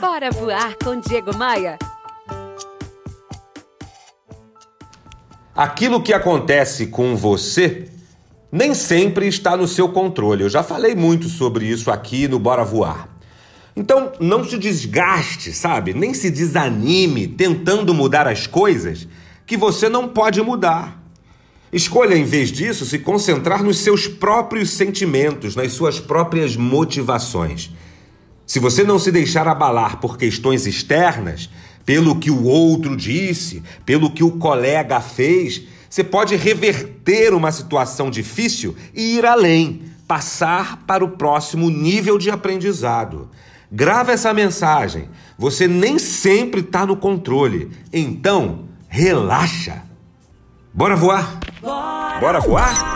Bora voar com Diego Maia. Aquilo que acontece com você nem sempre está no seu controle. Eu já falei muito sobre isso aqui no Bora Voar. Então, não se desgaste, sabe? Nem se desanime tentando mudar as coisas que você não pode mudar. Escolha, em vez disso, se concentrar nos seus próprios sentimentos, nas suas próprias motivações. Se você não se deixar abalar por questões externas, pelo que o outro disse, pelo que o colega fez, você pode reverter uma situação difícil e ir além, passar para o próximo nível de aprendizado. Grava essa mensagem. Você nem sempre está no controle. Então, relaxa. Bora voar? Bora, Bora voar?